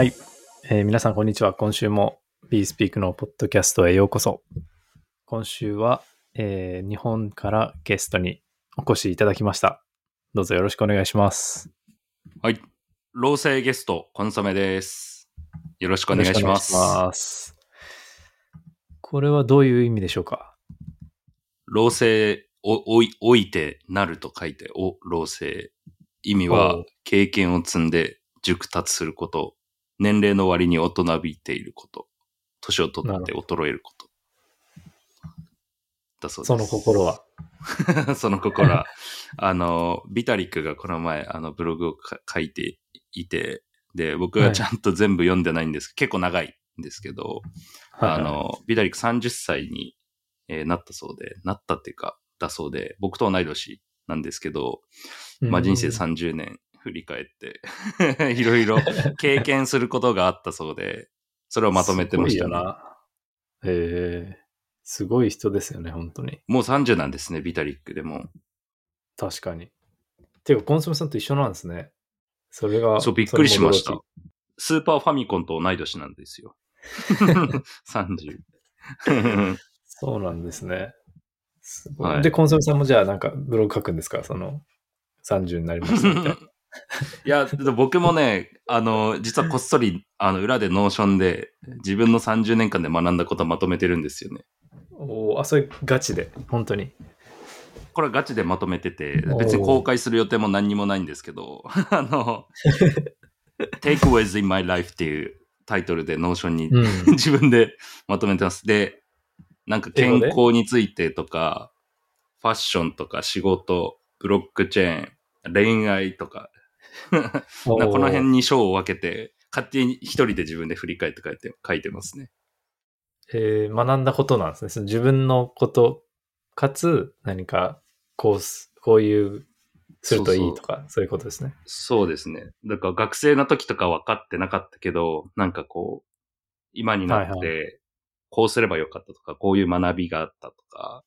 はい、えー皆さんこんにちは。今週も BeSpeak のポッドキャストへようこそ。今週は、えー日本からゲストにお越しいただきました。どうぞよろしくお願いします。はい。老成ゲスト、コンソメです。よろしくお願いします。ますこれはどういう意味でしょうか？老成、お、おい、おいてなると書いて、お、老成。意味は経験を積んで熟達すること、年齢の割に大人びていること、年を取って衰えること。だそうです。その心は。その心は、あの、ビタリックがこの前、あの、ブログをか書いていて、で、僕がちゃんと全部読んでないんです、結構長いんですけど、あの、ビタリック30歳に、えーなったそうで、なったっていうか、だそうで、僕と同い年なんですけど、まあ人生さ30年振り返って、いろいろ経験することがあったそうで、それをまとめてましたね。な。へえすごい人ですよね、本当に。もう30なんですね、ビタリックでも。確かに。ていうか、コンソメさんと一緒なんですね。それが。そう、びっくりしました。スーパーファミコンと同い年なんですよ。30。そうなんですね。すはいで、コンソメさんもじゃあなんかブログ書くんですか？その30になりましたみたいな。いや、僕もね、あの、実はこっそり、あの、裏で Notion で、自分の30年間で学んだことをまとめてるんですよね。おーあ、それガチで、本当に？これはガチでまとめてて別に公開する予定も何にもないんですけど、あの、Takeaways in My Life っていうタイトルで Notion にうん。自分でまとめてます。で、なんか健康についてとか、ファッションとか仕事、ブロックチェーン、恋愛とか この辺に章を分けて、勝手に一人で自分で振り返って書いて書いてますね。えー学んだことなんですね。その自分のこと、かつ何かこうす、こういう、するといいとか、そういうことですね。そうですね。だから学生の時とか分かってなかったけど、なんかこう、今になって、はいこうすればよかったとか、こういう学びがあったとか、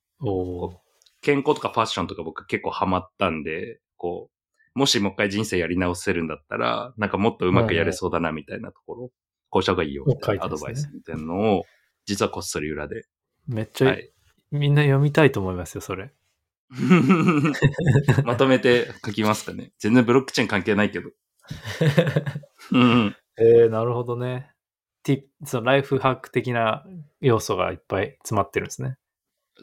健康とかファッションとか僕結構ハマったんで、こう、もしもう一回人生やり直せるんだったら、なんかもっとうまくやれそうだなみたいなところ、こうした方がいいよみたいなアドバイスみたいなのを、実はこっそり裏で。めっちゃ、はい。みんな読みたいと思いますよ、それ。まとめて書きますかね。全然ブロックチェーン関係ないけど。うん。えー、なるほどね。ティそのライフハック的な要素がいっぱい詰まってるんですね。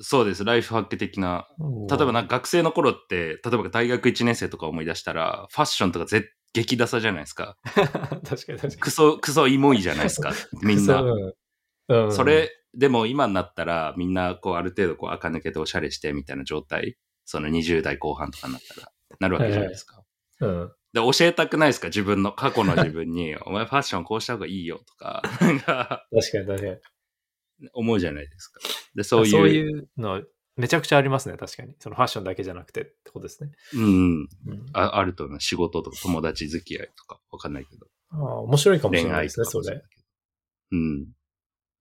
そうです。ライフハック的な。例えばなんか学生の頃って、例えば大学1年生とか思い出したら、ファッションとかぜ激ダサじゃないですか。確かに確かに。クソ、クソイモいじゃないですか。みんな。そううん。うんそ、れ、でも今になったら、みんな、こう、ある程度、こう、垢抜けておしゃれしてみたいな状態、その20代後半とかになったら、なるわけじゃないですか。うん。で、教えたくないですか？自分の、過去の自分に、お前ファッションこうした方がいいよとか、確かに確かに。思うじゃないですか。で、そそうういう、いうの、めちゃくちゃありますね、確かに。そのファッションだけじゃなくてってことですね。うんうん、うん、ああると思う。仕事とか友達付き合いとか、わかんないけど、ああ面白いかもしれないですね、それうん。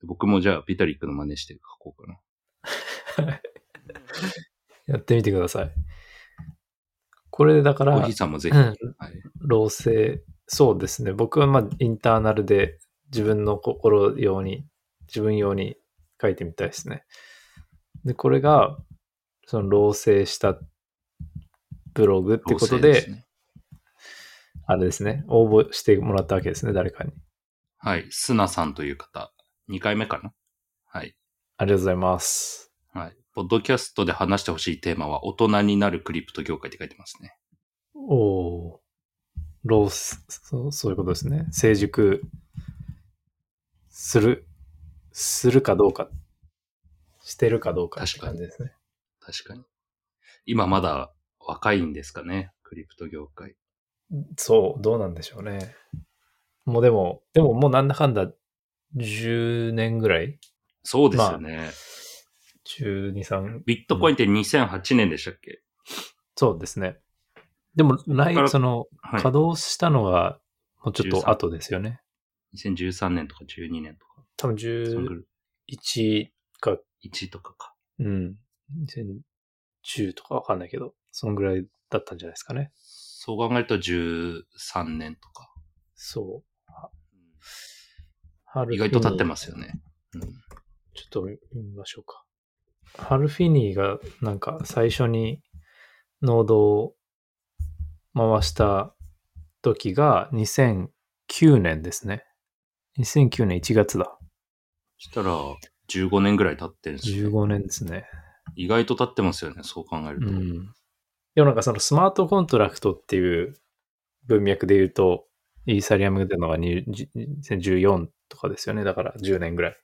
僕もじゃあ、ビタリックの真似して書こうかな。やってみてください。これだからコーヒー、さんもぜひ。うんはい。老成、そうですね。僕はまあ、インターナルで自分の心用に、自分用に書いてみたいですね。で、これが、その老成したブログってことで、老成すねあれですね、応募してもらったわけですね、誰かに。はい。スナさんという方。2回目かな？はい。ありがとうございます。はい。ポッドキャストで話してほしいテーマは、大人になるクリプト業界って書いてますね。おー老成そう、そういうことですね。成熟する、するかどうか、してるかどうかって感じですね。確かに。今まだ若いんですかね？クリプト業界。そう、どうなんでしょうね。もうでも、でももうなんだかんだ10年ぐらいそうですよね。?12、3。ビットコインって2008年でしたっけ、そうですね。でも、来その、はい稼働したのが、もうちょっと後ですよね。2013年とか12年とか。多分そんぐら11か、い1とかか。うん。2010とかわかんないけど、そのぐらいだったんじゃないですかね。そう考えると13年とか。そう。あハル意外と経ってす。ますよね。うんちょっと見ましょうか。ハルフィニーがなんか最初にノードを回した時が2009年ですね。2009年1月だ。そしたら、15年ぐらい経ってるんですよ、ね。15年ですね。意外と経ってますよね、そう考えると。うん。でもなんかそのスマートコントラクトっていう文脈で言うと、イーサリアムでのがに2014とかですよね。だから10年ぐらい。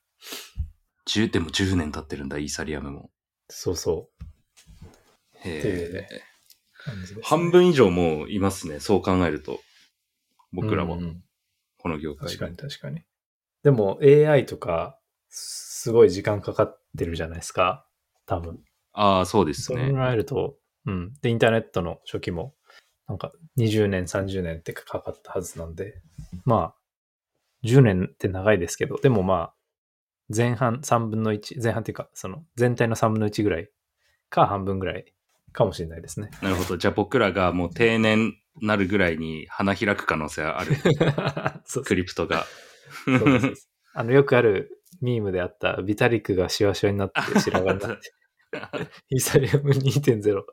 10でも10年経ってるんだ、イーサリアムも。そうそう。へえ。ね半分以上もういますね、そう考えると。僕らはうん、うんこの業界確かに確かに。でも AI とか、すごい時間かかってるじゃないですか。多分。ああ、そうですそうね。考えると、うん。で、インターネットの初期も、なんか20年、30年ってかかったはずなんで、まあ、10年って長いですけど、でもまあ、前半3分の1、前半っていうか、その全体の3分の1ぐらいか半分ぐらいかもしれないですね。なるほど。じゃあ僕らがもう定年なるぐらいに花開く可能性ある。そうクリプトが。そうですあの、よくあるミームであった、ビタリックがシワシワになって白髪になって、イーサリアム2.0フ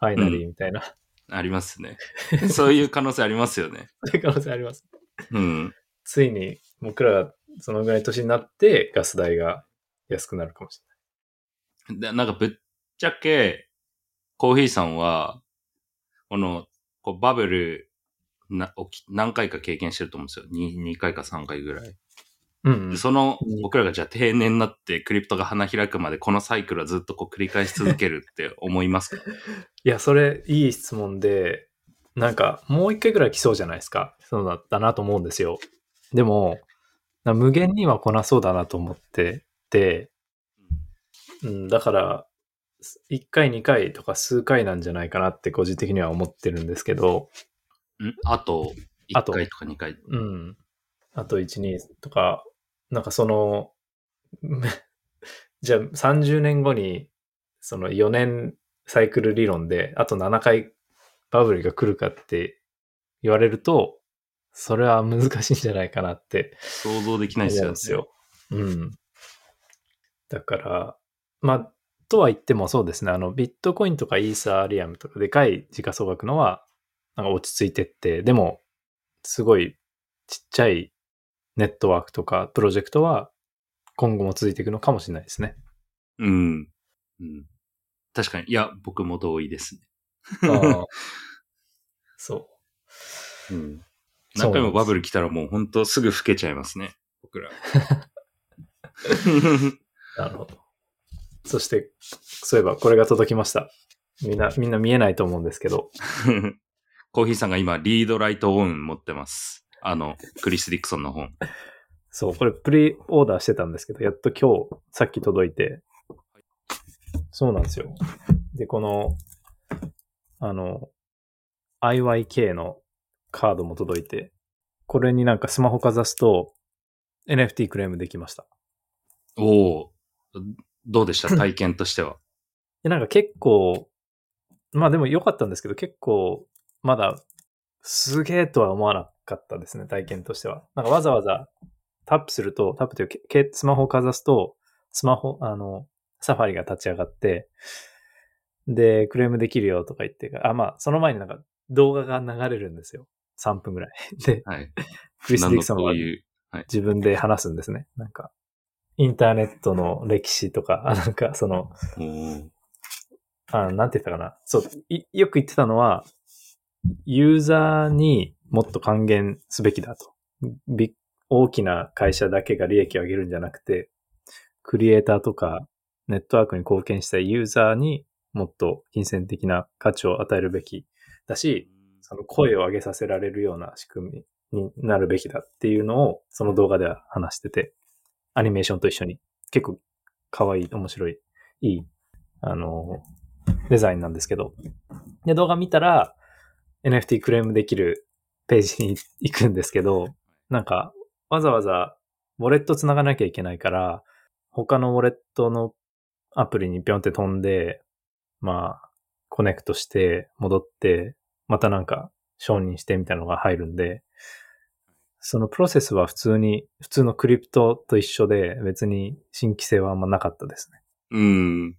ァイナリーみたいな、ありますね。そういう可能性ありますよね。そういう可能性あります。うん。ついに僕らがそのぐらいの年になってガス代が安くなるかもしでなんかぶっちゃけ、コーヒーさんは、この、こうバブルな何回か経験してると思うんですよ。2, 2回か3回ぐらい。そのうん、僕らがじゃあ定年になってクリプトが花開くまでこのサイクルはずっとこう繰り返し続けるって思いますか？いや、それいい質問で、なんかもう一回ぐらい来そうじゃないですか？そうだったなと思うんですよ。でも、な無限には来なそうだなと思ってて、うん、だから、1回2回とか数回なんじゃないかなって個人的には思ってるんですけど、ん？あと、1あと回とか2回？うん。あと1、2とか、なんかその、じゃあ30年後に、その4年サイクル理論で、あと7回バブルが来るかって言われると、それは難しいんじゃないかなって想像できない思ですよね。うんですよ。うん。だから、まあ、とは言ってもそうですね、あの、ビットコインとかイーサリアムとかでかい時価総額のは、なんか落ち着いてって、でも、すごいちっちゃいネットワークとかプロジェクトは今後も続いていくのかもしれないですね。うん。うん。確かに。いや、僕も同意ですね。ああ そう。うん。何回もバブル来たらもう本当すぐ老けちゃいますね。僕ら。なるほど。そして、そういえばこれが届きました。みんな、みんな見えないと思うんですけど、コーヒーさんが今、リードライトオン持ってます。あの、クリス・ディクソンの本。そう、これプリオーダーしてたんですけど、やっと今日、さっき届いて、そうなんですよ。で、この、あの、IYK のカードも届いて、これになんかスマホかざすと NFT クレームできました。おおどうでした？体験としては。で、なんか結構、まあでも良かったんですけど、結構、まだ、すげえとは思わなかったですね、体験としては。なんかわざわざタップすると、タップというスマホをかざすと、スマホ、あの、サファリが立ち上がって、で、クレームできるよとか言って、あ、まあ、その前になんか動画が流れるんですよ。3分ぐらい。で、はい。クリス・ディクソンがこういう。自分で話すんですね。なんか、インターネットの歴史とか、あなんかその、あなんて言ったかな。そう、いよく言ってたのは、ユーザーにもっと還元すべきだと。大きな会社だけが利益を上げるんじゃなくて、クリエイターとかネットワークに貢献したいユーザーにもっと金銭的な価値を与えるべきだし、その声を上げさせられるような仕組みになるべきだっていうのをその動画では話してて、アニメーションと一緒に結構可愛い、面白い、いい、あの、デザインなんですけど。で、動画見たら NFT クレームできるページに行くんですけど、なんかわざわざウォレット繋がなきゃいけないから、他のウォレットのアプリにピョンって飛んで、まあ、コネクトして、戻って、またなんか承認してみたいなのが入るんで、そのプロセスは普通に、普通のクリプトと一緒で、別に新規性はあんまなかったですね。うん。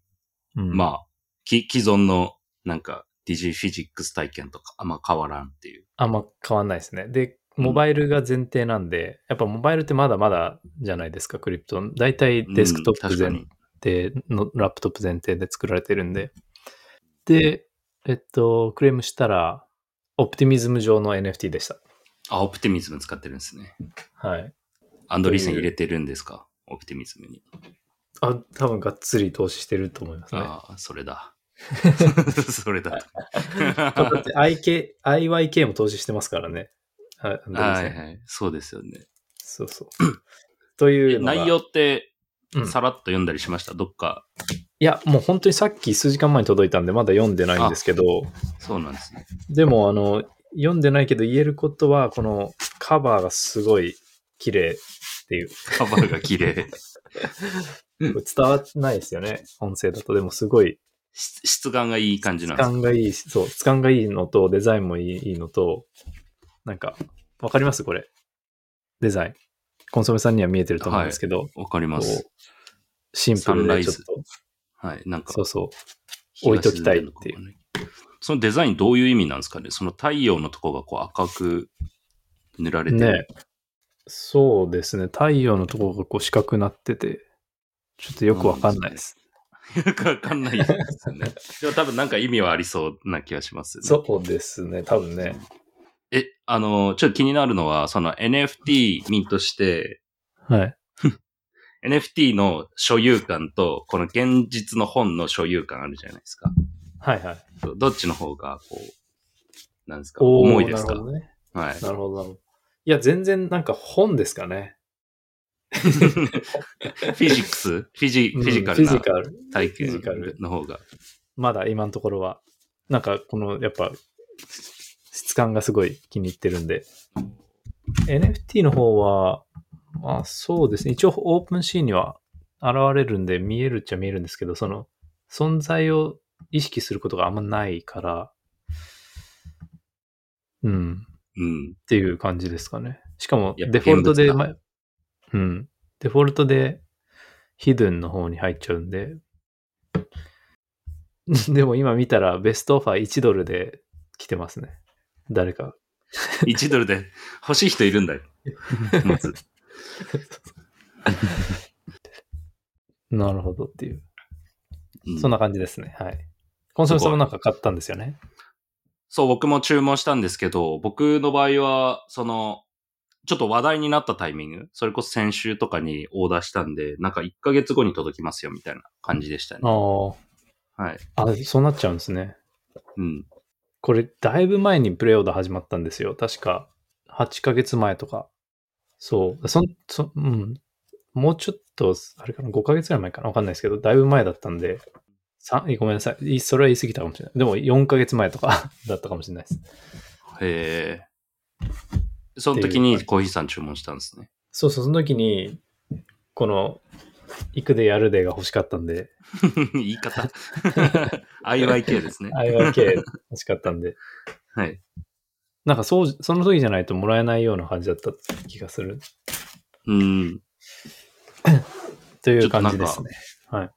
うん、まあ、き既存のなんか、ディジフィジックス体験とかあんま変わらんっていう。あんま変わんないですね。で、うんモバイルが前提なんで、やっぱモバイルってまだまだじゃないですか、クリプト。大体デスクトップ前。提の、ラップトップ前提で作られてるんで。で、えっと、クレームしたら、オプティミズム上の NFT でした。あ、オプティミズム使ってるんですね。はい。アンドリーセン入れてるんですか？オプティミズムに。あ、多分がっつり投資してると思いますね。ああ、それだ。それだと。だって IK、IYK も投資してますからね。はい。はいはい。そうですよね。そうそう。という内容ってうんさらっと読んだりしました、どっか。いや、もう本当にさっき数時間前に届いたんで、まだ読んでないんですけど、そうなんですね。でも、あの、読んでないけど言えることは、このカバーがすごい綺麗っていう。カバーが綺麗。伝わってないですよね。音声だと。でもすごい、質質感がいい感じ質なんですか？感がいい、そう、質感がいいのと、デザインもいいいいのと、なんか、わかります？これ。デザイン。コンソメさんには見えてると思うんですけど、わかります。シンプルサンライズでちょっと、はい。なんか、そうそう。置いときたいっていうそのデザインどういう意味なんですかね？その太陽のとこがこう赤く塗られてる。ねそうですね。太陽のところがこう四角くなってて、ちょっとよくわかんないです。よくわかんないですよね。でも多分なんか意味はありそうな気がします、ね。そうですね。多分ね。え、あの、ちょっと気になるのは、その NFT ミントして、はい。NFT の所有感と、この現実の本の所有感あるじゃないですか。はいはい。どっちの方が、こう、なんですか、重いですか？なるほどね。はい。なるほどなるほど。いや、全然なんか本ですかね。フィジックス？フィジ、フィジカルな。体験の方が。まだ今のところは。なんかこの、やっぱ、質感がすごい気に入ってるんで。NFT の方は、まあそうですね。一応オープンシーンには現れるんで見えるっちゃ見えるんですけど、その存在を意識することがあんまないから、うん。うん。っていう感じですかね。しかも、デフォルトで、ま、うん。デフォルトで、ヒドゥンの方に入っちゃうんで。でも今見たら、ベストオファー1ドルで来てますね。誰か。1ドルで欲しい人いるんだよ。まず。なるほどっていう。うんそんな感じですね。はい。コンソメさんもなんか買ったんですよね？そう、僕も注文したんですけど、僕の場合は、その、ちょっと話題になったタイミング、それこそ先週とかにオーダーしたんで、なんか1ヶ月後に届きますよみたいな感じでしたね。あはい。あ。あ、そうなっちゃうんですね。うん。これ、だいぶ前にプレオーダー始まったんですよ。確か、8ヶ月前とか。そう。そん、そ、うん。もうちょっと、あれかな、5ヶ月ぐらい前かな？わかんないですけど、だいぶ前だったんで、さごめんなさい。いそれは言い過ぎたかもしれない。でも、4ヶ月前とか だったかもしれないです。へえ。その時にコーヒーさん注文したんですね。そうそう、その時に、この、行くでやるでが欲しかったんで、言い方。IYK ですね。IYK 欲しかったんで、はい。なんかそう、その時じゃないともらえないような感じだった気がする。うん。という感じですね。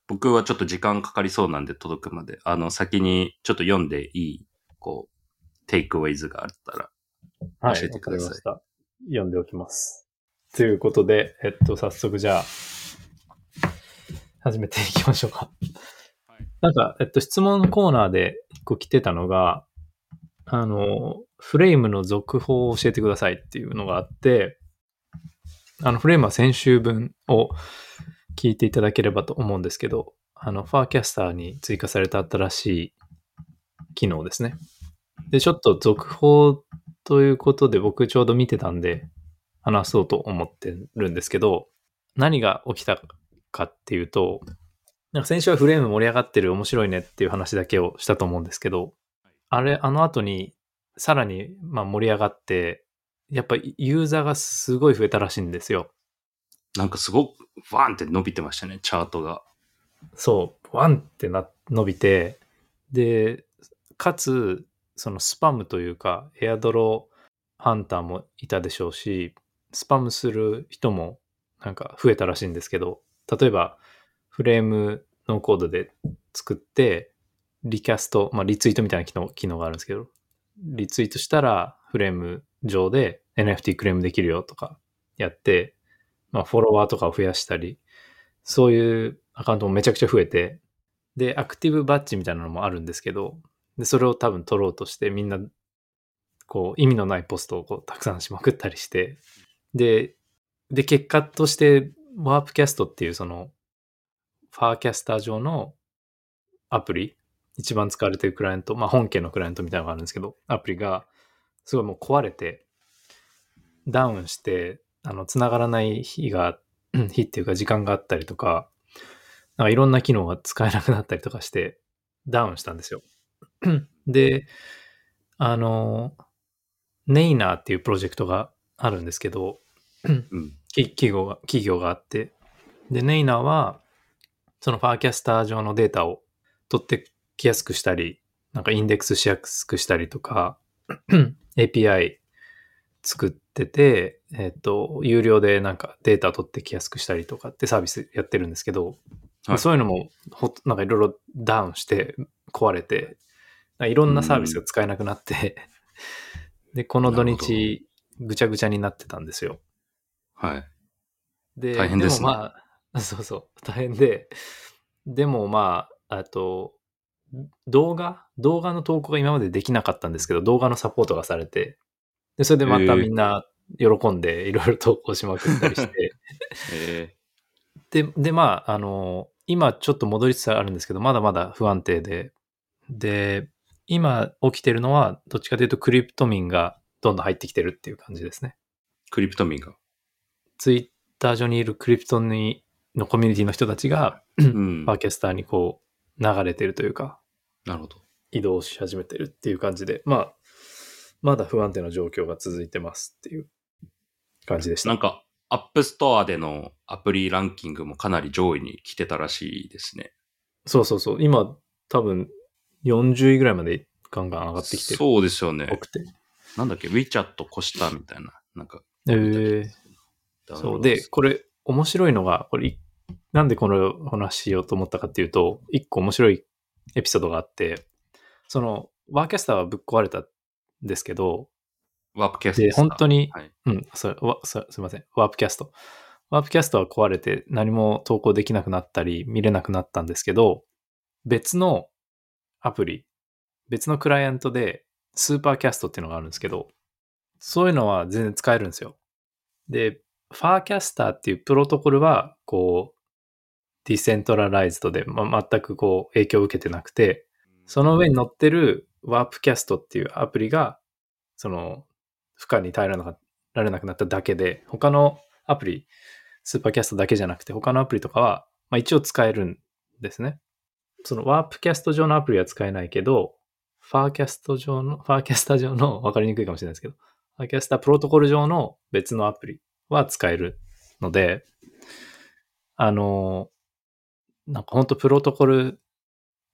僕はちょっと時間かかりそうなんで届くまで、あの、先にちょっと読んでいい、こう、テイクアウェイズがあったら。はい、教えてくださいわかりました。読んでおきます。ということで、えっと、早速じゃあ、始めていきましょうか。はいなんか、えっと、質問コーナーで一個来てたのが、あの、フレームの続報を教えてくださいっていうのがあって、あの、フレームは先週分を聞いていただければと思うんですけど、あの、ファーキャスターに追加された新しい機能ですね。で、ちょっと続報ということで僕ちょうど見てたんで話そうと思ってるんですけど、何が起きたかっていうと、なんか先週はフレーム盛り上がってる面白いねっていう話だけをしたと思うんですけど、あれ、あの後にさらにまあ盛り上がって、やっぱユーザーがすごい増えたらしいんですよ。なんかすごく、ワーンって伸びてましたね、チャートが。そう、ワンってな、伸びて、で、かつ、そのスパムというか、エアドロハンターもいたでしょうし、スパムする人もなんか増えたらしいんですけど、例えばフレームのコードで作って、リキャスト、まあリツイートみたいな機能機能があるんですけど、リツイートしたらフレーム上で NFT クレームできるよとかやって、まあフォロワーとかを増やしたり、そういうアカウントもめちゃくちゃ増えて、で、アクティブバッジみたいなのもあるんですけど、で、それを多分取ろうとしてみんな、こう、意味のないポストをこうたくさんしまくったりして、で、で、結果として、ワープキャストっていうその、ファーキャスター上のアプリ、一番使われてるクライアント、まあ本家のクライアントみたいなのがあるんですけど、アプリが、すごいもう壊れて、ダウンして、あの、繋がらない日が、日っていうか時間があったりとか、なんかいろんな機能が使えなくなったりとかして、ダウンしたんですよ。で、あの、ネイナーっていうプロジェクトがあるんですけど、うん。き企業が、企業があって、で、ネイナーは、そのファーキャスター上のデータを取ってきやすくしたり、なんかインデックスしやすくしたりとか、API 作ってて、えっ、と、有料でなんかデータ取ってきやすくしたりとかってサービスやってるんですけど、はいそういうのもほ、なんかいろいろダウンして壊れて、いろんなサービスが使えなくなって、で、この土日、ぐちゃぐちゃになってたんですよ。はい。で、大変ですね。もまあ、そうそう、大変で、でもまあ、あと、動画動画の投稿が今までできなかったんですけど、動画のサポートがされて、で、それでまたみんな喜んでいろいろ投稿しまくったりして、えで、で、まあ、あの、今ちょっと戻りつつあるんですけど、まだまだ不安定で、で、今起きてるのは、どっちかというとクリプト民がどんどん入ってきてるっていう感じですね。ー、クリプトミンが？ツイッター上にいるクリプトにのコミュニティの人たちが、うん。パーキャスターにこう流れてるというか、なるほど。移動し始めてるっていう感じで、まあ、まだ不安定な状況が続いてますっていう感じでした。なんか、アップストアでのアプリランキングもかなり上位に来てたらしいですね。そうそうそう。今、多分40位ぐらいまでガンガン上がってきてそうですよねぽ。くて。なんだっけ、WeChat 越したみたいな。なんか、えー、そう。で、これ、面白いのが、これ、いなんでこの話しようと思ったかっていうと、一個面白いエピソードがあって、その、ワープキャストはぶっ壊れたんですけど、ワープキャストで、本当に、はい。うん、それわそすいません。ワープキャスト。ワープキャストは壊れて何も投稿できなくなったり、見れなくなったんですけど、別のアプリ、別のクライアントで、スーパーキャストっていうのがあるんですけど、そういうのは全然使えるんですよ。で、ファーキャスターっていうプロトコルは、こう、 decentralized で、ま、全くこう影響を受けてなくて、その上に乗ってるワープキャストっていうアプリが、その、負荷に耐えられなかられなくなっただけで、他のアプリ、スーパーキャストだけじゃなくて、他のアプリとかは、まあ一応使えるんですね。そのワープキャスト上のアプリは使えないけど、ファーキャスト上の、ファーキャスター上の、わかりにくいかもしれないですけど、ファーキャスタープロトコル上の別のアプリは使えるので、あの、なんか本当プロトコル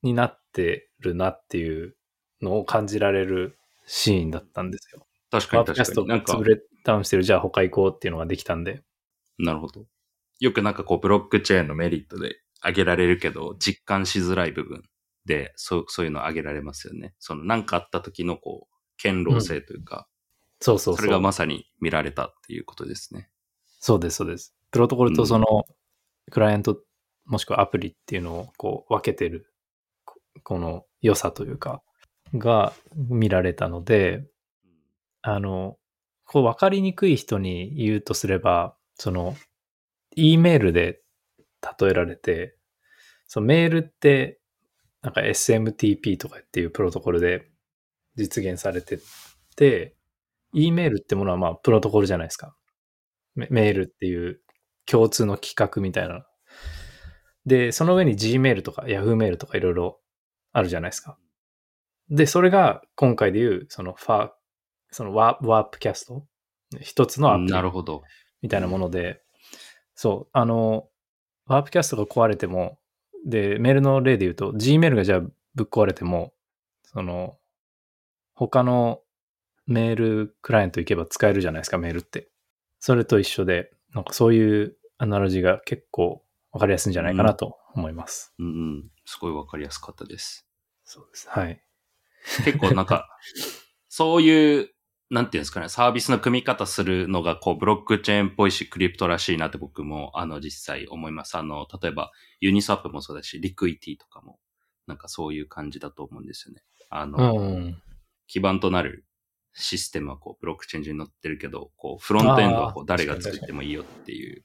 になってるなっていうのを感じられるシーンだったんですよ。確かワープキャストに確かに。なんか潰、れダウンしてる、じゃあ他行こうっていうのができたんで。なるほど。よくなんかこう、ブロックチェーンのメリットで挙げられるけど、実感しづらい部分で、そう、そういうの挙げられますよね。その、なんかあった時のこう、堅牢性というか、そうそうそう。それがまさに見られたっていうことですね。そうです、そうです。プロトコルとその、クライアント、もしくはアプリっていうのをこう分けてる、ここの良さというか、が見られたので、あの、こう分かりにくい人に言うとすれば、その、E メールで例えられて、そのメールって、なんか SMTP とかっていうプロトコルで実現されてて、E メールってものはまあプロトコルじゃないですか。メメールっていう共通の企画みたいな。で、その上に Gmail とか Yahoo メールとかいろいろあるじゃないですか。で、それが今回でいう、そのファー、そのワーワープキャスト一つのアプリなるほど。みたいなもので、そう、あの、ワープキャストが壊れても、で、メールの例で言うと、Gmail がじゃあぶっ壊れても、その、他のメールクライアント行けば使えるじゃないですか、メールって。それと一緒で、なんかそういうアナロジーが結構わかりやすいんじゃないかなと思います。うんうん。すごいわかりやすかったです。そうです。はい。結構なんか、そういう、なんていうんですかね、サービスの組み方するのが、こう、ブロックチェーンっぽいし、クリプトらしいなって僕も、あの、実際思います。あの、例えば、ユニスワップもそうだし、リクイティとかも、なんかそういう感じだと思うんですよね。あの、うん。基盤となるシステムはこう、ブロックチェーン上に載ってるけど、こう、フロントエンドはこう、誰が作ってもいいよっていう、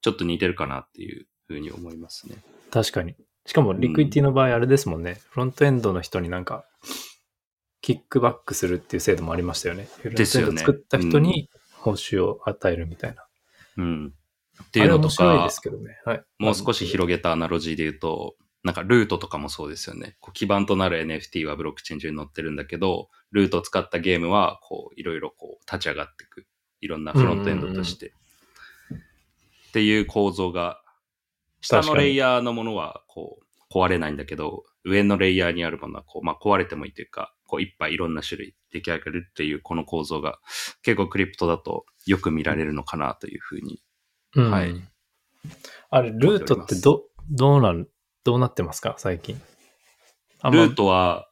ちょっと似てるかなっていうふうに思いますね。確かに。しかも、リクイティの場合、あれですもんね。フロントエンドの人になんか、キックバックするっていう制度もありましたよね。フロントエンですよねド作った人に報酬を与えるみたいな。うん。っていうのとかで、すけどね。はい。もう少し広げたアナロジーで言うと、なんかルートとかもそうですよね。こう基盤となる NFT はブロックチェーン上に載ってるんだけど、ルートを使ったゲームは、こう、いろいろこう、立ち上がっていく。いろんなフロントエンドとして。っていう構造が、下のレイヤーのものは、こう、壊れないんだけど、上のレイヤーにあるものは、こう、まあ、壊れてもいいというか、こう、いっぱいいろんな種類出来上がるっていう、この構造が、結構クリプトだとよく見られるのかなというふうにうんはいあれ、ルートってど、どうなん、どうなってますか？最近。ルートは、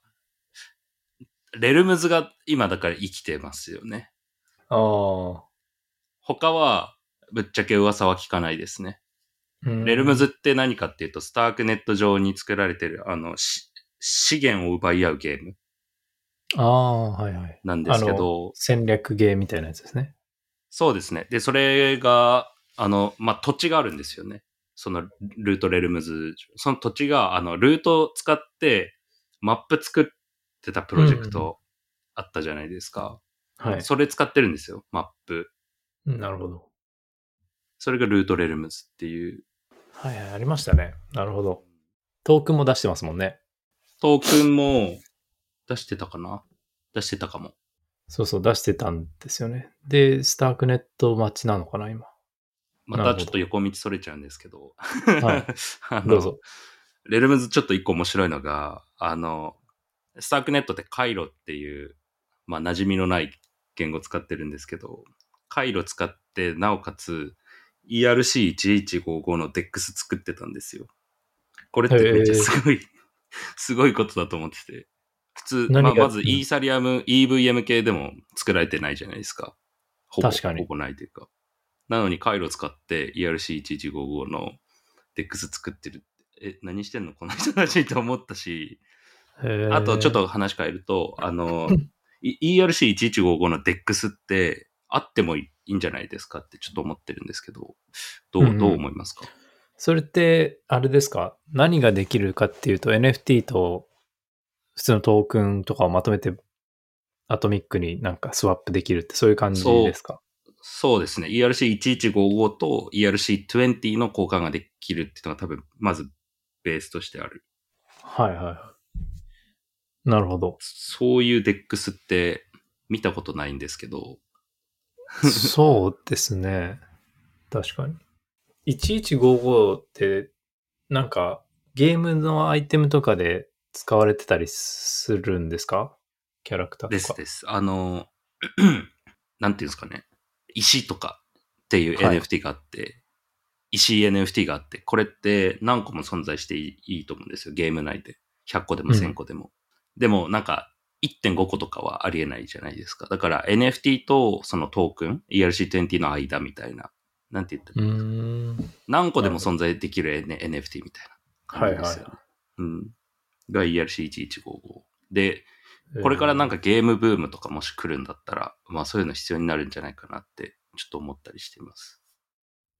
レルムズが今だから生きてますよね。ああ。他は、ぶっちゃけ噂は聞かないですね。うんレルムズって何かっていうと、スタークネット上に作られてる、あの、し資源を奪い合うゲームああ、はいはい。なんですけど、戦略ゲーみたいなやつですね。そうですね。で、それが、あの、まあ、土地があるんですよね。そのルートレルムズ。その土地が、あの、ルートを使って、マップ作ってたプロジェクうんうんトあったじゃないですか。はい。それ使ってるんですよ、マップ。なるほど。それがルートレルムズっていう。はいはい、ありましたね。なるほど。トークンも出してますもんね。トークンも出してたかな？出してたかも。そうそう、出してたんですよね。で、スタークネット待ちなのかな、今。またちょっと横道それちゃうんですけど。はい あのどうぞ。レルムズちょっと一個面白いのが、あの、スタークネットってカイロっていう、まあ馴染みのない言語を使ってるんですけど、カイロ使って、なおかつ ERC1155 の DEX 作ってたんですよ。これってめっちゃすごい、すごいことだと思ってて。普通、まあ、まずイーサリアム、EVM 系でも作られてないじゃないですか。ほぼ確かに。ほぼないというか。なのに回路使って ERC1155 の DEX 作ってる。って。え、何してんのこの人たちと思ったし、あとちょっ、と話変えると、あの、い ERC1155 の DEX ってあってもいいんじゃないですかってちょっと思ってるんですけど、どう、どう思いますか？それって、あれですか？何ができるかっていうと、NFT と普通のトークンとかをまとめて、アトミックになんかスワップできるって、そういう感じですか？そうですね。ERC1155 と ERC20 の交換ができるっていうのが多分、まずベースとしてある。はいはいはい。なるほど。そういう DEX って見たことないんですけど、そうですね。確かに。1155って、なんか、ゲームのアイテムとかで使われてたりするんですか？キャラクターとか。ですです。あの、なんていうんですかね。石とかっていうはい NFT があって、石 NFT があって、これって何個も存在していいいいと思うんですよ。ゲーム内で。100個でもうん1000個でも。でもなんか1.5個とかはありえないじゃないですか。だから NFT とそのトークン、ERC20 の間みたいな。なんて言ったうらいいーん。何個でも存在できる N- NFT みたいな感じですよね。はうん。が ERC1155。で、これからなんかゲームブームとかもし来るんだったら、まあそういうの必要になるんじゃないかなって、ちょっと思ったりしています。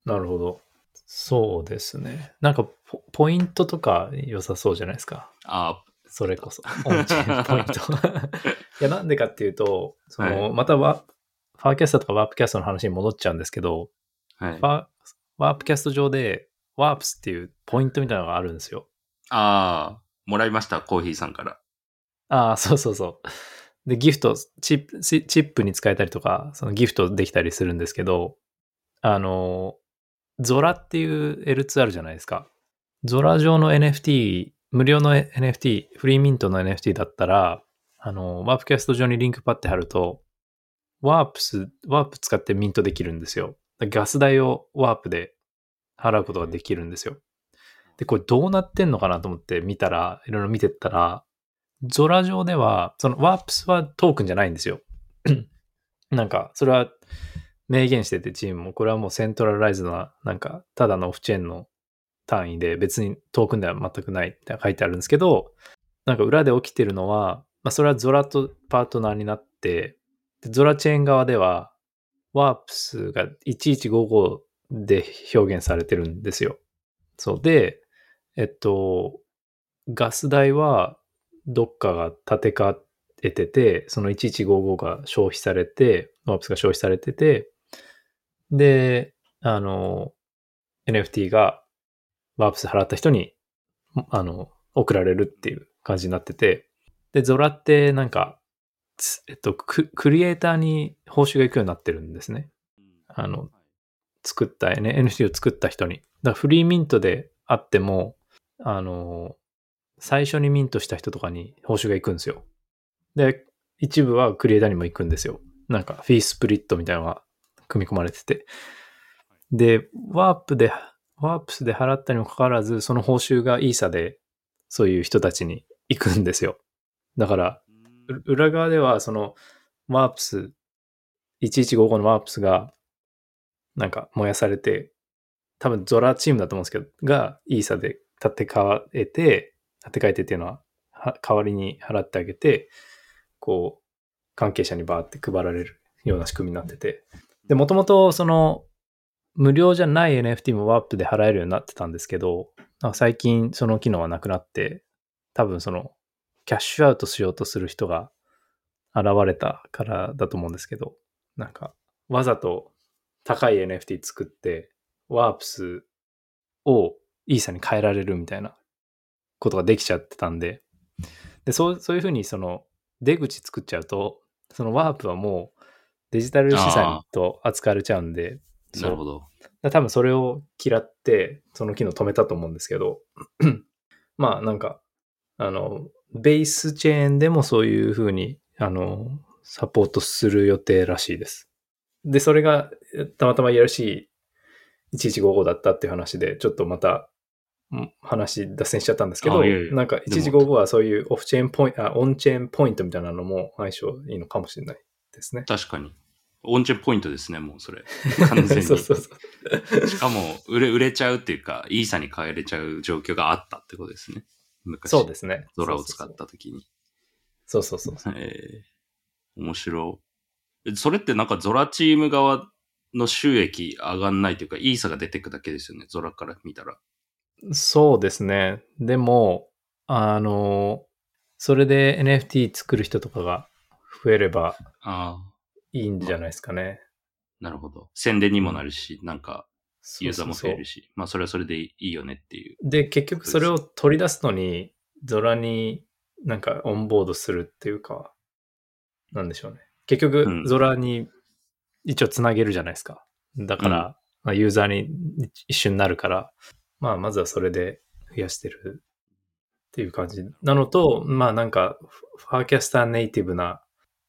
なるほど。そうですね。なんかポ、ポイントとか良さそうじゃないですか？あそれこそ。オンチェーンポイント。いや、なんでかっていうと、その、はまたワファーキャストとかワープキャストの話に戻っちゃうんですけど、あ、はいワープキャスト上で、ワープスっていうポイントみたいなのがあるんですよ。ああ、もらいました、コーヒーさんから。ああ、そうそうそう。で、ギフト、チップ、チップに使えたりとか、そのギフトできたりするんですけど、あの、ゾラっていう L2 あるじゃないですか。ゾラ上の NFT、無料の NFT、フリーミントの NFT だったら、あの、ワープキャスト上にリンクパッて貼ると、ワープス、ワープ使ってミントできるんですよ。ガス代をワープで払うことができるんですよ。で、これどうなってんのかなと思って見たら、いろいろ見てったら、ゾラ上では、そのワープスはトークンじゃないんですよ。なんか、それは明言しててチームも、これはもうセントラライズな、なんか、ただのオフチェーンの単位で別にトークンでは全くないって書いてあるんですけど、なんか裏で起きてるのは、まあそれはゾラとパートナーになって、でゾラチェーン側では、ワープスが1155で表現されてるんですよ。そうで、えっと、ガス代はどっかが立て替えてて、その1155が消費されて、ワープスが消費されてて、で、あの、NFT がワープス払った人に、あの、送られるっていう感じになってて、で、ゾラってなんか、えっと、クリエイターに報酬が行くようになってるんですね。あの、作った、ね、NFT を作った人に。だフリーミントであっても、あの、最初にミントした人とかに報酬が行くんですよ。で、一部はクリエイターにも行くんですよ。なんか、フィースプリットみたいなのが組み込まれてて。で、ワープで、ワープスで払ったにもかかわらず、その報酬がイーサで、そういう人たちに行くんですよ。だから、裏側では、その、ワープス、1155のワープスが、なんか燃やされて、多分ゾラチームだと思うんですけど、がイーサで立て替えて、立て替えてっていうのは、代わりに払ってあげて、こう、関係者にバーって配られるような仕組みになってて。で、もともとその、無料じゃない NFT もワープで払えるようになってたんですけど、最近その機能はなくなって、多分その、キャッシュアウトしようとする人が現れたからだと思うんですけど、なんか、わざと高い NFT 作って、ワープスをイーサに変えられるみたいなことができちゃってたんで、で、そうそういうふうにその出口作っちゃうと、そのワープはもうデジタル資産と扱われちゃうんで、なるほど。多分それを嫌って、その機能止めたと思うんですけど、まあなんか、あの、ベースチェーンでもそういうふうに、あの、サポートする予定らしいです。で、それがたまたま ERC1155 だったっていう話で、ちょっとまた話脱線しちゃったんですけど、いやいやなんか1155はそういうオフチェーンポイント、あ、オンチェーンポイントみたいなのも相性いいのかもしれないですね。確かに。オンチェーンポイントですね、もうそれ。完全に。そうそうそう。しかも売れ、売れちゃうっていうか、イーサに変えれちゃう状況があったってことですね。昔。そうですね。ドラを使った時に。そうそうそう えー、面白い。それってなんかゾラチーム側の収益上がんないというか、イーサが出てくだけですよね、ゾラから見たら。そうですね。でも、あの、それで NFT 作る人とかが増えればいいんじゃないですかね。なるほど。宣伝にもなるし、なんか、ユーザーも増えるし、まあそれはそれでいいよねっていう。で、結局それを取り出すのに、ゾラになんかオンボードするっていうか、なんでしょうね。結局、ゾラに一応つなげるじゃないですか。だから、まあ、ユーザーに一瞬なるから、まあ、まずはそれで増やしてるっていう感じなのと、まあなんか、ファーキャスターネイティブな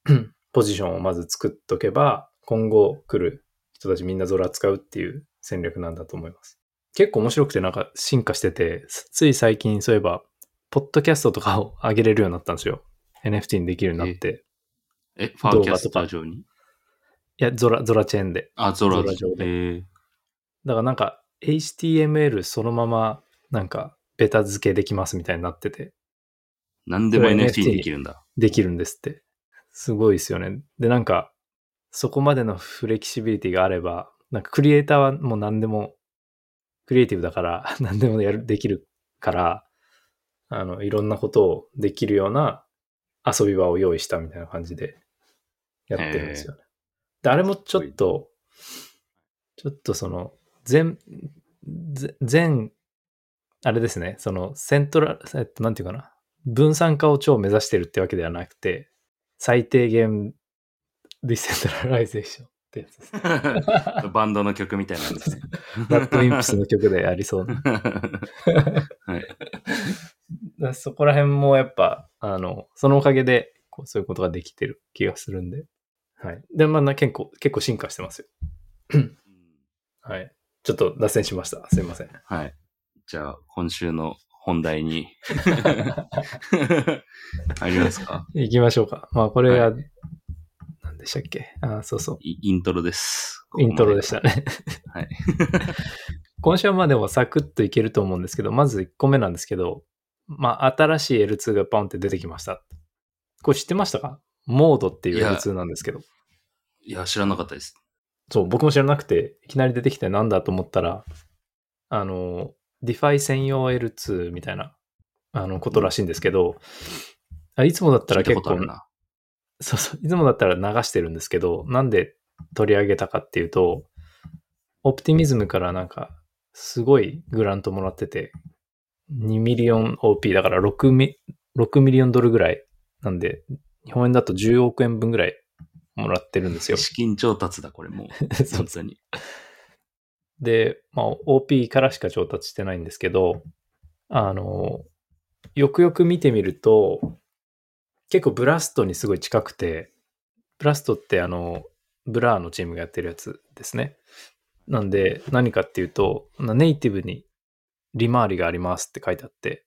ポジションをまず作っとけば、今後来る人たちみんなゾラ使うっていう戦略なんだと思います。結構面白くてなんか進化してて、つい最近そういえば、ポッドキャストとかを上げれるようになったんですよ。NFT にできるようになって。え、ファーキャスター上に？いや、ゾラ、ゾラチェーンで。あ、ゾラ上で。だからなんか、HTML そのままなんかベタ付けできますみたいになってて。何でも NFT できるんだ。できるんですって。すごいですよね。で、なんか、そこまでのフレキシビリティがあれば、なんかクリエイターはもう何でも、クリエイティブだから 何でもやる、できるから、あの、いろんなことをできるような遊び場を用意したみたいな感じでやってるんですよね。で、あれもちょっと、ちょっとその、全、全、あれですね、そのセントラ、えっと、なんていうかな、分散化を超目指してるってわけではなくて、最低限 decentralization ってやつです、ね。バンドの曲みたいなんですね。RADWIMPS の曲でありそうな。はい、そこら辺もやっぱ、あの、そのおかげでこうそういうことができてる気がするんで、はい。で、まあ、な結構、結構進化してますよ。はい。ちょっと脱線しました。すいません。はい。じゃあ、今週の本題に 入りますか？行きましょうか。まあ、これはは、何でしたっけ？あ、そうそう。イイントロです。イントロでしたね。はい。今週はまあでもサクッといけると思うんですけど、まず1個目なんですけど、まあ新しい L2 がポンって出てきました。これ知ってましたか？モードっていういや L2 なんですけど。いや、知らなかったです。そう、僕も知らなくて、いきなり出てきてなんだと思ったら、あの、DeFi 専用 L2 みたいな、あの、ことらしいんですけど、あいつもだったら結構。そうそう。いつもだったら流してるんですけど、なんで取り上げたかっていうと、オプティミズムからなんか、すごいグラントもらってて、2ミリオン OP だから6ミ ,6 million ドルぐらいなんで、日本円だと10億円分ぐらいもらってるんですよ。資金調達だ、これもう。本当に。で、まあ、OP からしか調達してないんですけど、あの、よくよく見てみると、結構ブラストにすごい近くて、ブラストってあの、ブラーのチームがやってるやつですね。なんで、何かっていうと、ネイティブに利回りがありますって書いてあって、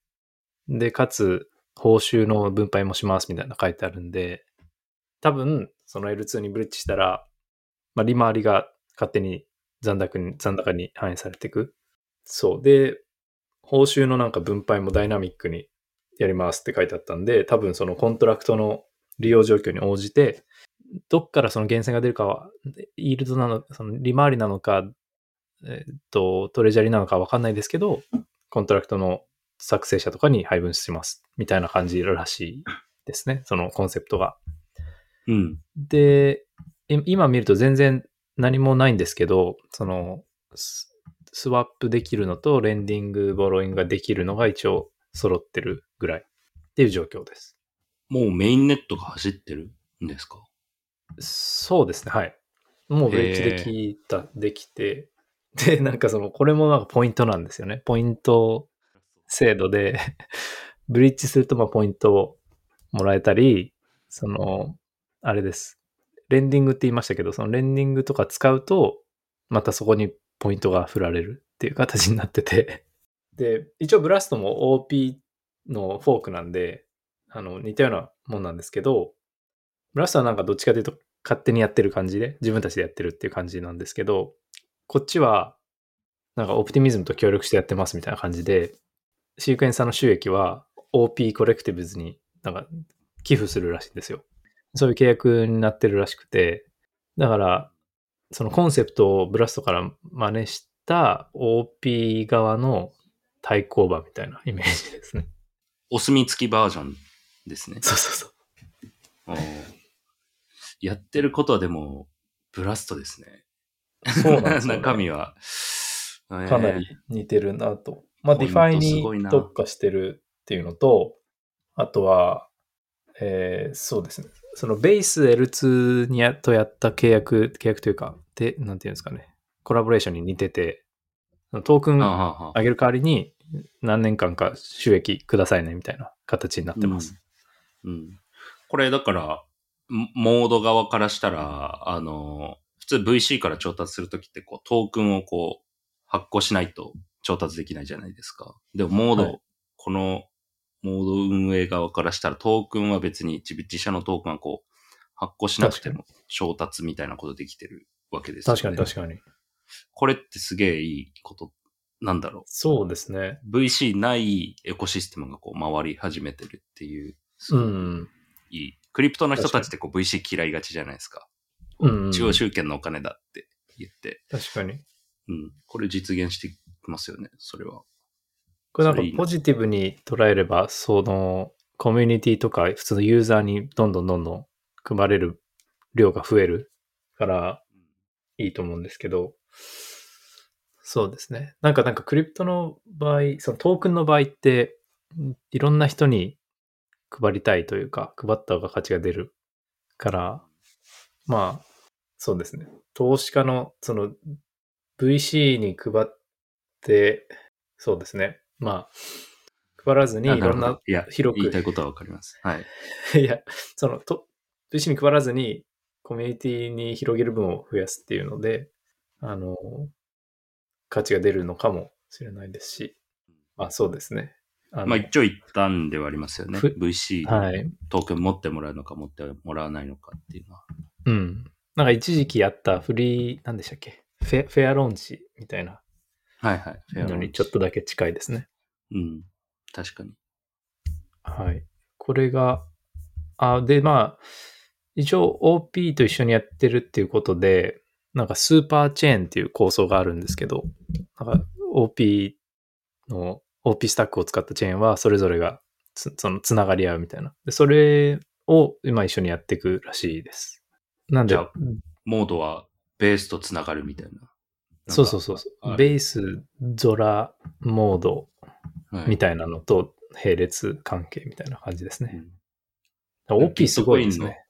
で、かつ、報酬の分配もしますみたいな書いてあるんで、多分、その L2 にブリッジしたら、まあ、利回りが勝手に残高に、残高に反映されていく。そう。で、報酬のなんか分配もダイナミックにやりますって書いてあったんで、多分そのコントラクトの利用状況に応じて、どっからその源泉が出るかは、 yield なの、その利回りなのか、えっと、 treasury なのかわかんないですけど、コントラクトの作成者とかに配分します。みたいな感じらしいですね。そのコンセプトが。うん。で、い今見ると全然何もないんですけど、その、ススワップできるのと lending、borrowing ができるのが一応揃ってるぐらいっていう状況です。もう mainnet が走ってるんですか？そうですね、はい。もうブリッジできた、できて、で、なんかその、これもなんかポイントなんですよね。ポイント制度で、ブリッジするとまあポイントをもらえたり、その、あれです。レンディングって言いましたけど、そのレンディングとか使うと、またそこにポイントが振られるっていう形になってて。で、一応ブラストも OP のフォークなんで、あの、似たようなもんなんですけど、ブラストはなんかどっちかというと勝手にやってる感じで、自分たちでやってるっていう感じなんですけど、こっちは、なんかオプティミズムと協力してやってますみたいな感じで、シークエンサーの収益は OP コレクティブズになんか寄付するらしいんですよ。そういう契約になってるらしくて、だから、そのコンセプトをブラストから真似した OP 側の対抗馬みたいなイメージですね。お墨付きバージョンですね。そうそうそう。やってることはでも、ブラストですね。そうなんですよね 中身は。かなり似てるなと。まあ、ポイント DeFi すごいなに特化してるっていうのと、あとは、えーそうですね。そのベース L2 にやとやった契約、契約というか、で、なんていうんですかね。コラボレーションに似てて、トークンあげる代わりに何年間か収益くださいねみたいな形になってます。うん。これだから、モモード側からしたら、あの、普通 VC から調達するときってこうトークンをこう発行しないと調達できないじゃないですか。でもモード、はいこのモード運営側からしたらトークンは別に自自社のトークンはこう発行しなくても調達みたいなことできてるわけですよね。確かに確かに。これってすげえいいことなんだろそうですね。う。VC ないエコシステムがこう回り始めてるっていう、すうん。いい。クリプトの人たちってこう VC 嫌いがちじゃないですか。うん。中央集権のお金だって言って。確かに。うん。これ実現してきますよね、それは。これなんかポジティブに捉えれば、そのコミュニティとか普通のユーザーにどんどんどんどん組まれる量が増えるからいいと思うんですけど、そうですね。なんかなんかクリプトの場合、そのトークンの場合って、んいろんな人に配りたいというか、配った方が価値が出るから、まあ、そうですね。投資家のその VC に配って、そうですね。まあ、配らずにあいろんないや、広く言いたいことはわかります。はい。いや、その、と、VC に配らずに、コミュニティに広げる分を増やすっていうので、あの、価値が出るのかもしれないですし、まあそうですね。あのまあ一長一短ではありますよね。ふ VC はい。トークン持ってもらうのか持ってもらわないのかっていうのは。うん。なんか一時期やったフリー、なんでしたっけ？フェフェアローンチみたいなはいはい。フェアにちょっとだけ近いですね。うん。確かに。はい。これが、あ、で、まあ、一応 OP と一緒にやってるっていうことで、なんかスーパーチェーンっていう構想があるんですけど、なんか OP の OP スタックを使ったチェーンはそれぞれがつそのつながり合うみたいな。で、それを今一緒にやっていくらしいです。なんでじゃあ、モードはベースとつながるみたいな。そうそうそうそう。ベース、ゾラ、モードはいみたいなのと並列関係みたいな感じですね。うん OP すごいですね。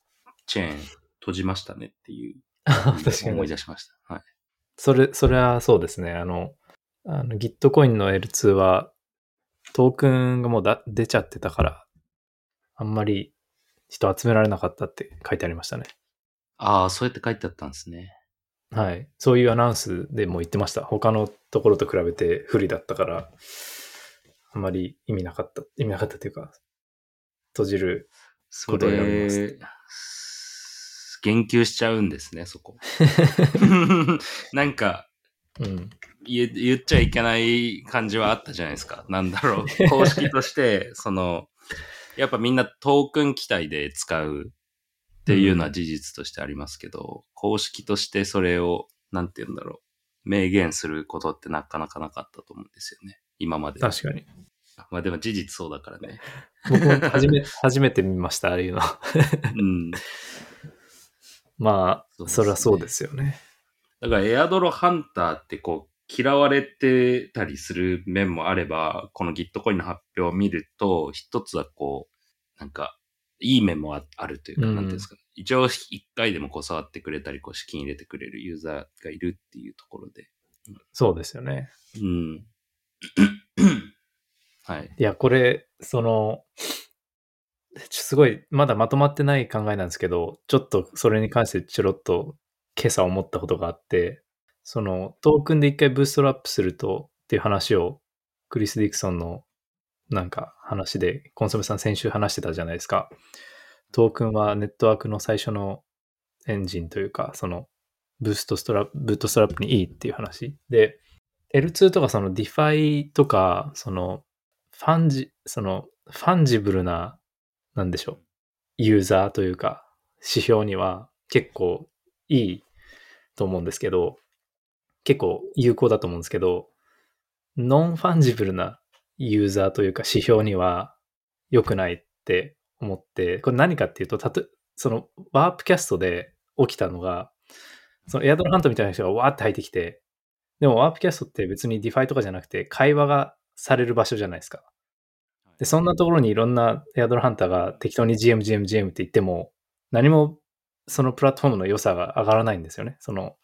チェーン閉じましたねっていう。確かに思い。出しました。はい。それ、それはそうですね。あの、あの Gitcoin の L2 はトークンがもうだ出ちゃってたから、あんまり人集められなかったって書いてありましたね。ああ、そうやって書いてあったんですね。はい。そういうアナウンスでも言ってました。他のところと比べて不利だったから、あんまり意味なかった、意味なかったというか、閉じる。そことをやりまれ、言及しちゃうんですね、そこ。なんか、うん。言言っちゃいけない感じはあったじゃないですか。なんだろう。公式として、その、やっぱみんなトークン機体で使うっていうのは事実としてありますけど、公式としてそれを、なんて言うんだろう。明言することってなかなかなかったと思うんですよね。今まで。確かに。まあでも事実そうだからね。僕も初め、初めて見ました、ああいうの。うん。まあ、そねそりゃそうですよね。だからエアドロハンターってこう、嫌われてたりする面もあれば、この Gitcoin の発表を見ると、一つはこう、なんか、いい面もああるというか、うんなんていうんですか。一応一回でもこう触ってくれたり、こう資金入れてくれるユーザーがいるっていうところで。そうですよね。うん。はい。いや、これ、その、すごい、まだまとまってない考えなんですけど、ちょっとそれに関してちょろっと今朝思ったことがあって、そのトークンで一回ブーストラップするとっていう話をクリス・ディクソンのなんか話で、コンソメさん先週話してたじゃないですか。トークンはネットワークの最初のエンジンというか、そのブーストストラップ、 bootstrap にいいっていう話。で、L2 とかその DeFi とか、そのファンジ、その fungible な、なんでしょう、ユーザーというか、指標には結構いいと思うんですけど、結構有効だと思うんですけど、 non-fungible なユーザーというか指標には良くないって思って、これ何かっていうと、たとそのワープキャストで起きたのが、そのエアドロハントみたいな人がわーって入ってきて、でもワープキャストって別に DeFi とかじゃなくて会話がされる場所じゃないですか。で、そんなところにいろんなエアドロハンターが適当に GM、GM、GM って言っても、何もそのプラットフォームの良さが上がらないんですよね。その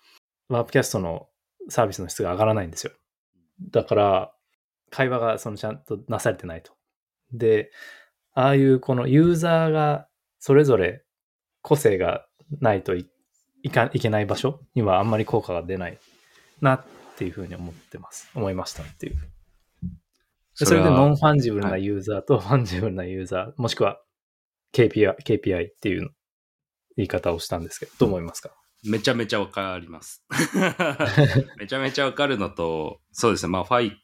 ワープキャストのサービスの質が上がらないんですよ。だから、会話がそのちゃんとなされてないと。で、ああいうこのユーザーがそれぞれ個性がないといいかいけない場所にはあんまり効果が出ないなっていうふうに思ってます。思いましたっていう。でそれで non-fungible なユーザーと fungible なユーザー、もしくは KPI, KPI っていう言い方をしたんですけど、どう思いますか？めちゃめちゃわかります。めちゃめちゃわかるのと、そうですね、まあ、ファイ、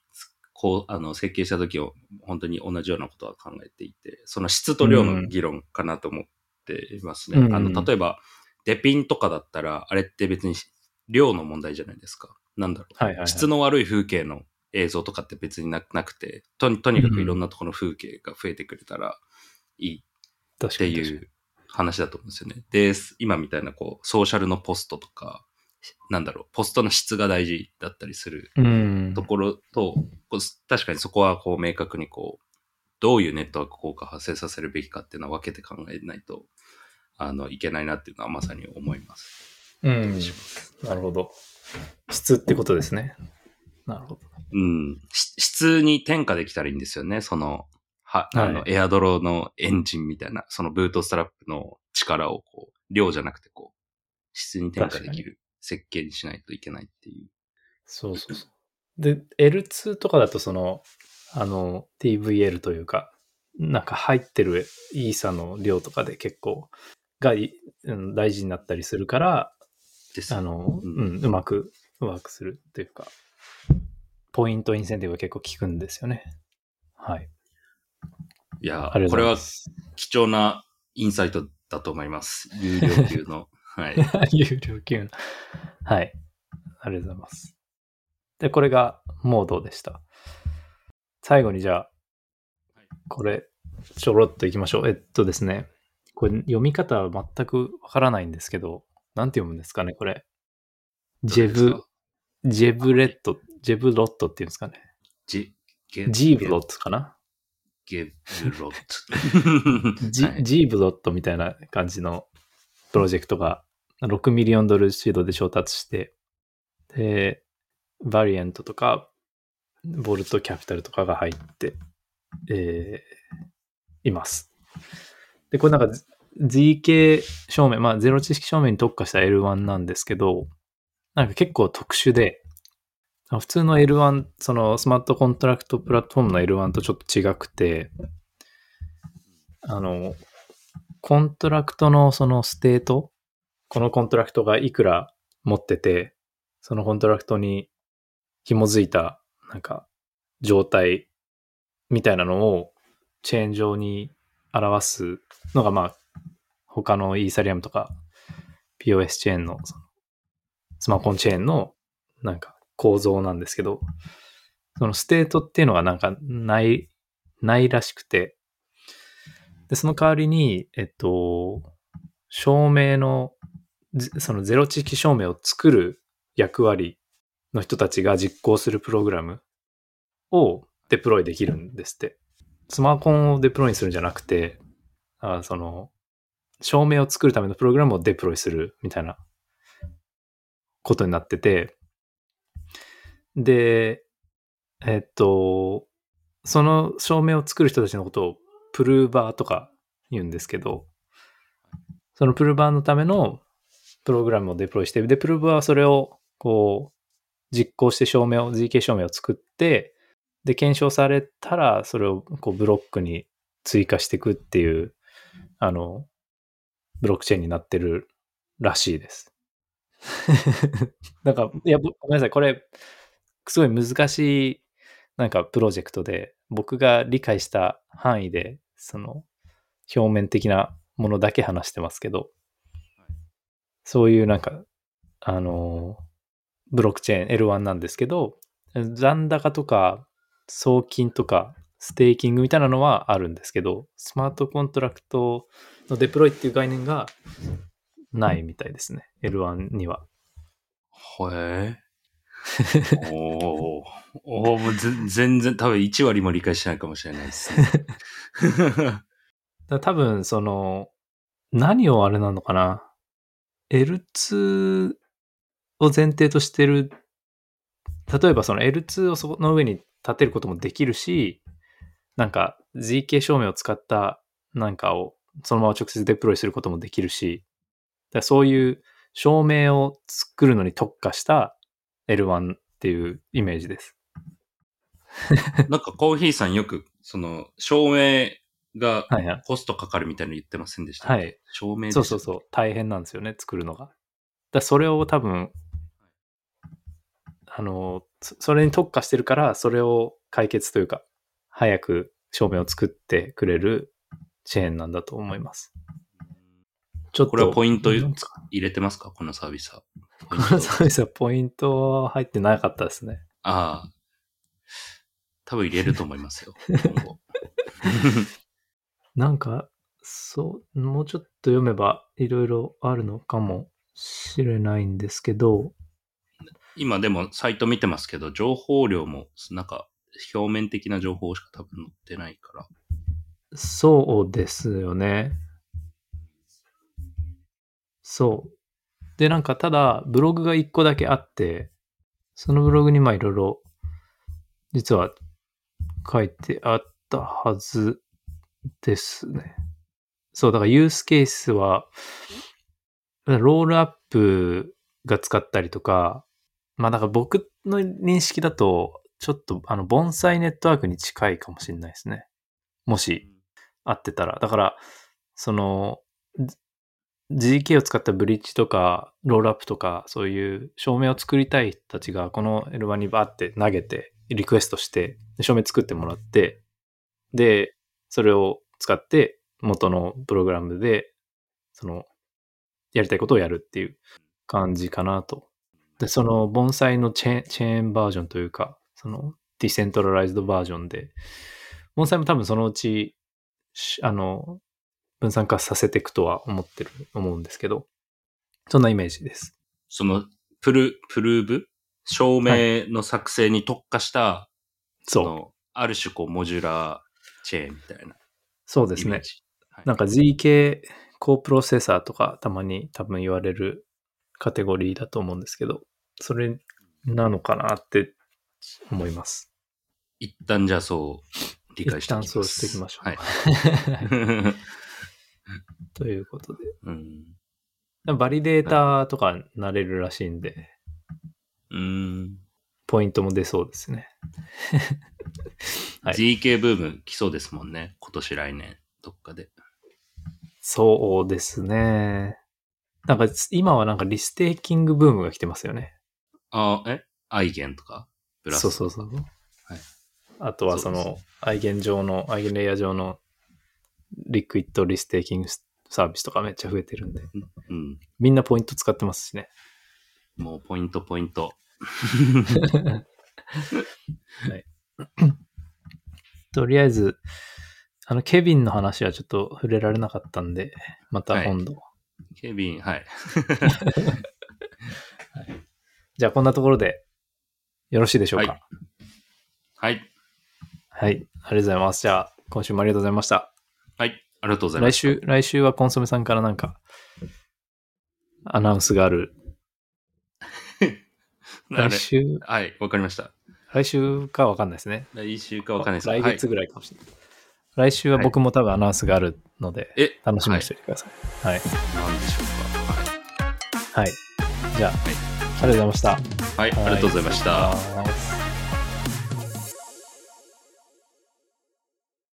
こう、あの、設計した時を本当に同じようなことは考えていて、その質と量の議論かなと思っていますね。うんあの、例えば、デピンとかだったら、あれって別に量の問題じゃないですか。なんだろう。はいはいはい質の悪い風景の映像とかって別にななくて、とにとにかくいろんなところの風景が増えてくれたらいいって。いう話だと思うんですよね。で、今みたいなこう、ソーシャルのポストとか、なんだろう、ポストの質が大事だったりするうんと。ころと、確かにそこはこう明確にこう、どういうネットワーク効果を発生させるべきかっていうのは分けて考えないと、あの、いけないなっていうのはまさに思います。うん。なるほど。質ってことですね。なるほど。うん。し質に転化できたらいいんですよね。その、は、あの、はエアドロのエンジンみたいな、そのブートストラップの力をこう、量じゃなくてこう、質に転嫁できる設計にしないといけないっていう。そうそうそう。で、L2 とかだとその、あの、TVL というか、なんか入ってるイーサの量とかで結構がい、うん、大事になったりするから、あの、ううんん、うまく、うまくするというか、ポイントインセンティブが結構効くんですよね。はい。いやこれは。貴重なインサイトだと思います。有料級の。はい。有料級の。はい。ありがとうございます。で、これがモードでした。最後にじゃあはい、これ、ちょろっといきましょう。えっとですね、これ読み方は全くわからないんですけど、なんて読むんですかね、これ。ジェブジェブレット、 Gevulot っていうんですかね。ジ、ゲジーブロットかな？ Gevulot。ジはいジーブロットみたいな感じのプロジェクトが6 million ドルシードで調達して、で、 Variant とか、 Volt Capital とかが入って、えーいます。で、これなんか ZK 証明、まあゼロ知識証明に特化した L1 なんですけど、なんか結構特殊で、普通の L1、そのスマートコントラクトプラットフォームの L1 とちょっと違くて、あの、コントラクトのそのステート、このコントラクトがいくら持ってて、そのコントラクトに紐づいた、なんか、状態みたいなのをチェーン上に表すのが、まあ、他のイーサリアムとか POS チェーンの、そのスマコンチェーンの、なんか構造なんですけど、そのステートっていうのがなんかない、ないらしくて、で、その代わりに、えっと、証明の、そのゼロ知識証明を作る役割の人たちが実行するプログラムをデプロイできるんですって。スマコンをデプロイするんじゃなくて、あその、証明を作るためのプログラムをデプロイするみたいなことになってて、で、えっと、その証明を作る人たちのことをプルーバーとか言うんですけど、そのプルーバーのためのプログラムをデプロイして、で、プルーバーはそれをこう実行して証明を、ZK 証明を作って、で、検証されたら、それをこうブロックに追加していくっていう、あの、ブロックチェーンになってるらしいです。なんか、いや、ぼごめんなさい。これ、すごい難しい、なんかプロジェクトで、僕が理解した範囲で、その、表面的なものだけ話してますけど、そういうなんか、あの、ブロックチェーン L1 なんですけど、残高とか送金とかステーキングみたいなのはあるんですけど、スマートコントラクトのデプロイっていう概念がないみたいですね。L1 には。ほえー。おーお全然、多分1割も理解してないかもしれないですね。多分、その、何をあれなのかな ?L2 を前提としてる、例えばその L2 をその上に立てることもできるし、なんか ZK 証明を使ったなんかをそのまま直接デプロイすることもできるし、だそういう証明を作るのに特化した L1 っていうイメージです。なんかコーヒーさんよく、その、証明が。コストかかるみたいなの言ってませんでしたはい。証明でそうそうそう。大変なんですよね、作るのが。だそれを多分、あの、そそれに特化してるから、それを解決というか、早く証明を作ってくれるチェーンなんだと思います。ちょっと。これはポイント入れてますか？このサービスは。このサービスはポイントは入ってなかったですね。ああ。多分入れると思いますよ。今後。なんか、そう、もうちょっと読めばいろいろあるのかもしれないんですけど、今でもサイト見てますけど、情報量もなんか表面的な情報しか多分載ってないから。そうですよね。そう。で、なんかただ、ブログが一個だけあって、そのブログにまあいろいろ、実は書いてあったはずですね。そう、だからユースケースは、ロールアップが使ったりとか、まあだから僕の認識だと、ちょっとあの、盆栽ネットワークに近いかもしれないですね。もし合ってたら。だから、その、GK を使ったブリッジとか、ロールアップとか、そういう照明を作りたい人たちが、この L1 にバーって投げて、リクエストして、照明作ってもらって、で、それを使って、元のプログラムで、その、やりたいことをやるっていう感じかなと。で、その、盆栽のチェーンチェーンバージョンというか、その、ディセントラライズドバージョンで、盆栽も多分そのうち、しあの、分散化させていくとは思ってる、思うんですけど、そんなイメージです。その、プル、プルーブ？照明の作成に特化した、そう。のある種こう、モジュラーチェーンみたいなそうですね。はいなんか ZK コープロセッサーとかたまに多分言われるカテゴリーだと思うんですけど、それなのかなって思います。一旦じゃあそう、理解しておきます。一旦そうしていきましょうはい。ということで。うん。バリデータとかなれるらしいんで、うん。ポイントも出そうですね。はい GK ブーム来そうですもんね。今年来年、どっかで。そうですね。なんか今はなんかリステーキングブームが来てますよね。あ、え？ Eigen とか？ Blast そうそうそう。はいあとはその、 Eigen 上の、 EigenLayer 上の liquid restaking サービスとかめっちゃ増えてるんで、うん。みんなポイント使ってますしね。もうポイントポイント。とりあえず、あの、ケビンの話はちょっと触れられなかったんで、また今度。ケビン、はい。じゃあこんなところでよろしいでしょうか？はい。はい。ありがとうございます。じゃあ、今週もありがとうございました。はい。ありがとうございます。来週、来週はコンソメさんからなんか、アナウンスがある。来週、はい、わかりました。来週かわかんないですね。来週かわかんないです来月はいぐらいかもしれない。来週は僕も多分アナウンスがあるので、え、楽しみにしておいてください。はい。はい、なんでしょうか？はい。じゃあ、ありがとうございました。はい。はい、ありがとうございました。はい